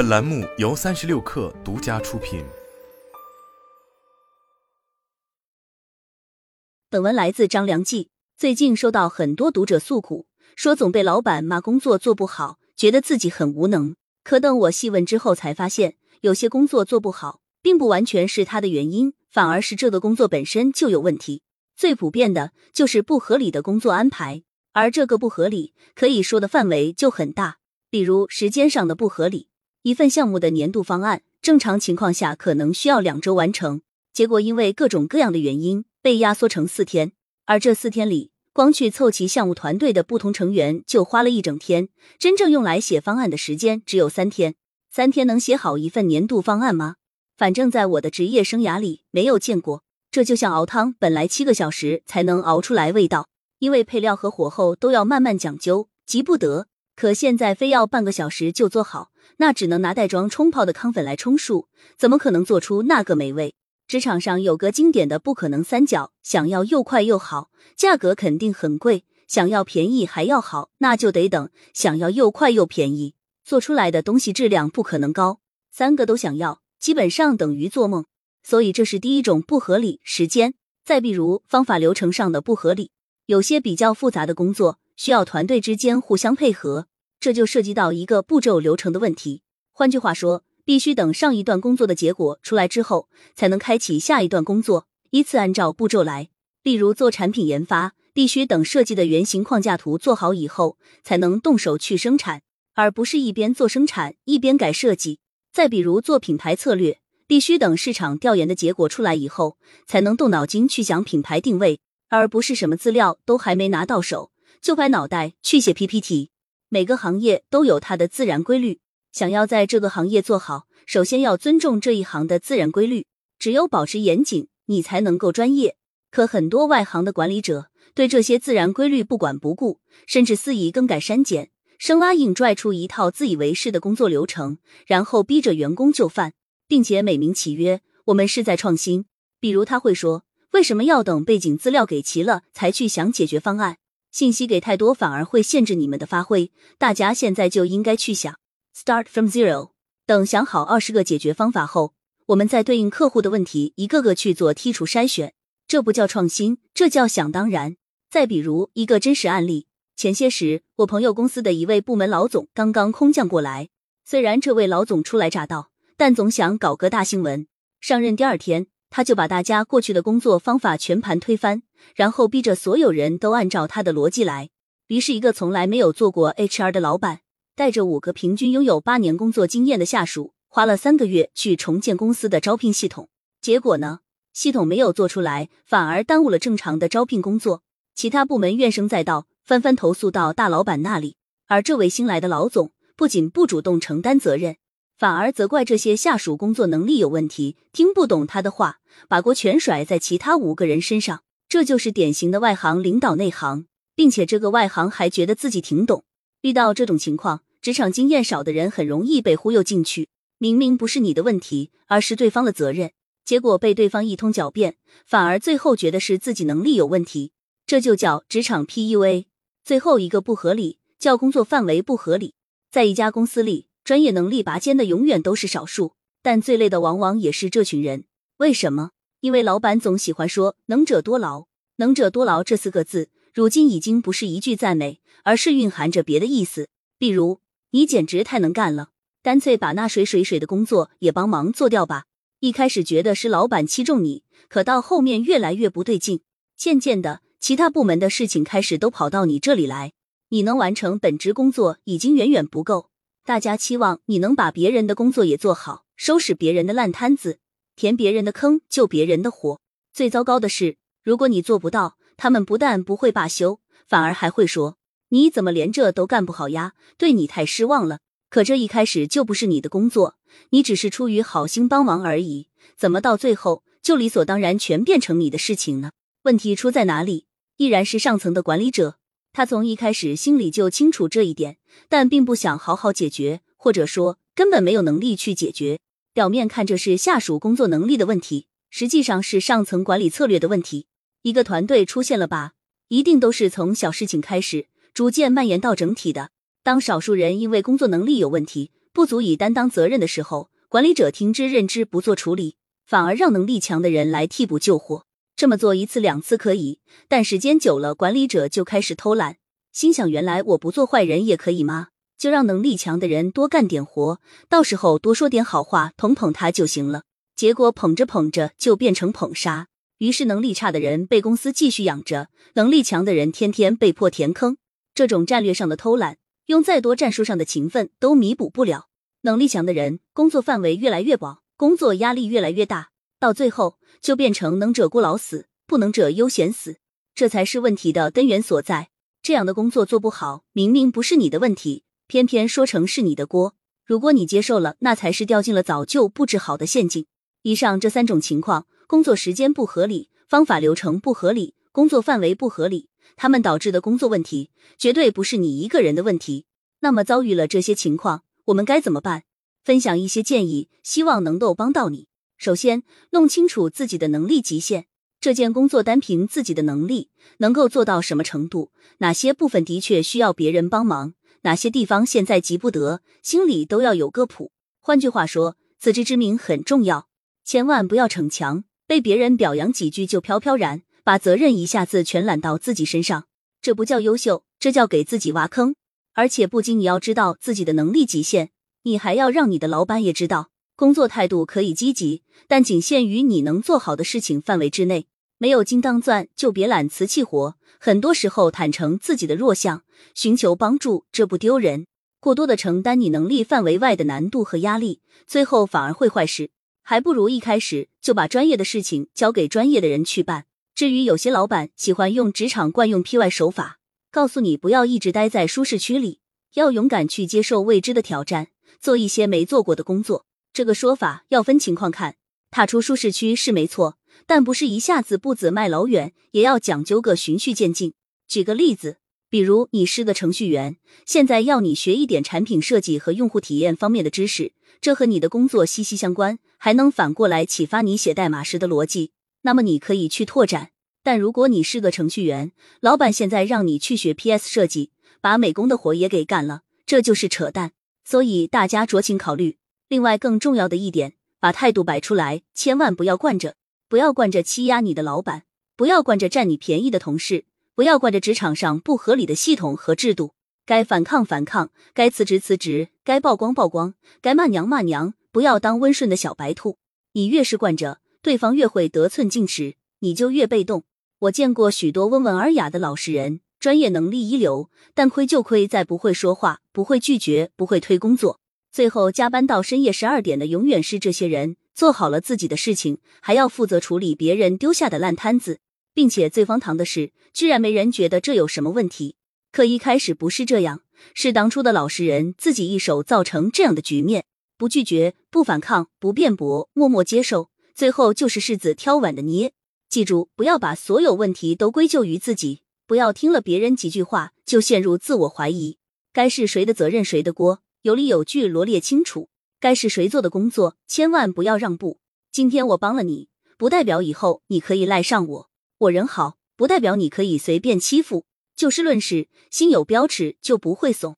本栏目由三十六氪独家出品。本文来自张良记。最近收到很多读者诉苦，说总被老板骂工作做不好，觉得自己很无能。可等我细问之后，才发现有些工作做不好，并不完全是他的原因，反而是这个工作本身就有问题。最普遍的就是不合理的工作安排，而这个不合理可以说的范围就很大，比如时间上的不合理。一份项目的年度方案，正常情况下可能需要两周完成，结果因为各种各样的原因被压缩成四天，而这四天里，光去凑齐项目团队的不同成员就花了一整天，真正用来写方案的时间只有三天。三天能写好一份年度方案吗？反正在我的职业生涯里没有见过。这就像熬汤，本来七个小时才能熬出来味道，因为配料和火候都要慢慢讲究，急不得。可现在非要半个小时就做好，那只能拿袋装冲泡的康粉来充数，怎么可能做出那个美味？职场上有个经典的不可能三角：想要又快又好，价格肯定很贵；想要便宜还要好，那就得等；想要又快又便宜，做出来的东西质量不可能高。三个都想要，基本上等于做梦。所以这是第一种不合理时间。再比如方法流程上的不合理，有些比较复杂的工作需要团队之间互相配合。这就涉及到一个步骤流程的问题。换句话说，必须等上一段工作的结果出来之后，才能开启下一段工作，依次按照步骤来。例如做产品研发，必须等设计的原型框架图做好以后，才能动手去生产，而不是一边做生产一边改设计。再比如做品牌策略，必须等市场调研的结果出来以后，才能动脑筋去想品牌定位，而不是什么资料都还没拿到手，就拍脑袋去写 PPT。每个行业都有它的自然规律，想要在这个行业做好，首先要尊重这一行的自然规律。只有保持严谨，你才能够专业。可很多外行的管理者对这些自然规律不管不顾，甚至肆意更改删减，生拉硬拽出一套自以为是的工作流程，然后逼着员工就范，并且美名其曰我们是在创新。比如他会说，为什么要等背景资料给齐了才去想解决方案？信息给太多反而会限制你们的发挥，大家现在就应该去想，start from zero。等想好二十个解决方法后，我们再对应客户的问题，一个个去做剔除筛选。这不叫创新，这叫想当然。再比如一个真实案例，前些时我朋友公司的一位部门老总刚刚空降过来，虽然这位老总初来乍到，但总想搞个大新闻。上任第二天。他就把大家过去的工作方法全盘推翻，然后逼着所有人都按照他的逻辑来。于是，一个从来没有做过 HR 的老板，带着五个平均拥有八年工作经验的下属，花了三个月去重建公司的招聘系统。结果呢，系统没有做出来，反而耽误了正常的招聘工作。其他部门怨声载道，纷纷投诉到大老板那里。而这位新来的老总不仅不主动承担责任。反而责怪这些下属工作能力有问题，听不懂他的话，把锅全甩在其他五个人身上。这就是典型的外行领导内行，并且这个外行还觉得自己挺懂。遇到这种情况，职场经验少的人很容易被忽悠进去。明明不是你的问题，而是对方的责任，结果被对方一通狡辩，反而最后觉得是自己能力有问题。这就叫职场 PUA。最后一个不合理，叫工作范围不合理。在一家公司里。专业能力拔尖的永远都是少数，但最累的往往也是这群人。为什么？因为老板总喜欢说“能者多劳”，“能者多劳”这四个字，如今已经不是一句赞美，而是蕴含着别的意思。比如，你简直太能干了，干脆把那水水水的工作也帮忙做掉吧。一开始觉得是老板器重你，可到后面越来越不对劲，渐渐的，其他部门的事情开始都跑到你这里来，你能完成本职工作已经远远不够。大家期望你能把别人的工作也做好，收拾别人的烂摊子，填别人的坑，救别人的火。最糟糕的是，如果你做不到，他们不但不会罢休，反而还会说你怎么连这都干不好呀？对你太失望了。可这一开始就不是你的工作，你只是出于好心帮忙而已，怎么到最后就理所当然全变成你的事情呢？问题出在哪里？依然是上层的管理者。他从一开始心里就清楚这一点，但并不想好好解决，或者说根本没有能力去解决。表面看这是下属工作能力的问题，实际上是上层管理策略的问题。一个团队出现了吧，一定都是从小事情开始，逐渐蔓延到整体的。当少数人因为工作能力有问题，不足以担当责任的时候，管理者听之任之，不做处理，反而让能力强的人来替补救火。这么做一次两次可以，但时间久了，管理者就开始偷懒，心想原来我不做坏人也可以吗？就让能力强的人多干点活，到时候多说点好话，捧捧他就行了。结果捧着捧着就变成捧杀，于是能力差的人被公司继续养着，能力强的人天天被迫填坑。这种战略上的偷懒，用再多战术上的勤奋都弥补不了。能力强的人工作范围越来越广，工作压力越来越大，到最后就变成能者过劳死，不能者悠闲死，这才是问题的根源所在。这样的工作做不好，明明不是你的问题。偏偏说成是你的锅，如果你接受了，那才是掉进了早就布置好的陷阱。以上这三种情况，工作时间不合理，方法流程不合理，工作范围不合理，他们导致的工作问题，绝对不是你一个人的问题。那么遭遇了这些情况，我们该怎么办？分享一些建议，希望能够帮到你。首先，弄清楚自己的能力极限，这件工作单凭自己的能力能够做到什么程度？哪些部分的确需要别人帮忙？哪些地方现在急不得，心里都要有个谱。换句话说，自知之明很重要，千万不要逞强，被别人表扬几句就飘飘然，把责任一下子全揽到自己身上，这不叫优秀，这叫给自己挖坑。而且不仅你要知道自己的能力极限，你还要让你的老板也知道，工作态度可以积极，但仅限于你能做好的事情范围之内。没有金刚钻就别揽瓷器活。很多时候，坦诚自己的弱项，寻求帮助，这不丢人。过多的承担你能力范围外的难度和压力，最后反而会坏事。还不如一开始就把专业的事情交给专业的人去办。至于有些老板喜欢用职场惯用 P Y 手法，告诉你不要一直待在舒适区里，要勇敢去接受未知的挑战，做一些没做过的工作。这个说法要分情况看，踏出舒适区是没错。但不是一下子步子迈老远，也要讲究个循序渐进。举个例子，比如你是个程序员，现在要你学一点产品设计和用户体验方面的知识，这和你的工作息息相关，还能反过来启发你写代码时的逻辑。那么你可以去拓展。但如果你是个程序员，老板现在让你去学 PS 设计，把美工的活也给干了，这就是扯淡。所以大家酌情考虑。另外，更重要的一点，把态度摆出来，千万不要惯着。不要惯着欺压你的老板，不要惯着占你便宜的同事，不要惯着职场上不合理的系统和制度。该反抗反抗，该辞职辞职，该曝光曝光，该骂娘骂娘。不要当温顺的小白兔。你越是惯着，对方越会得寸进尺，你就越被动。我见过许多温文尔雅的老实人，专业能力一流，但亏就亏在不会说话，不会拒绝，不会推工作，最后加班到深夜十二点的，永远是这些人。做好了自己的事情，还要负责处理别人丢下的烂摊子，并且最荒唐的是，居然没人觉得这有什么问题。可一开始不是这样，是当初的老实人自己一手造成这样的局面。不拒绝，不反抗，不辩驳，默默接受，最后就是柿子挑软的捏。记住，不要把所有问题都归咎于自己，不要听了别人几句话就陷入自我怀疑。该是谁的责任谁的锅，有理有据罗列清楚。该是谁做的工作，千万不要让步。今天我帮了你，不代表以后你可以赖上我。我人好，不代表你可以随便欺负。就事论事，心有标尺就不会怂。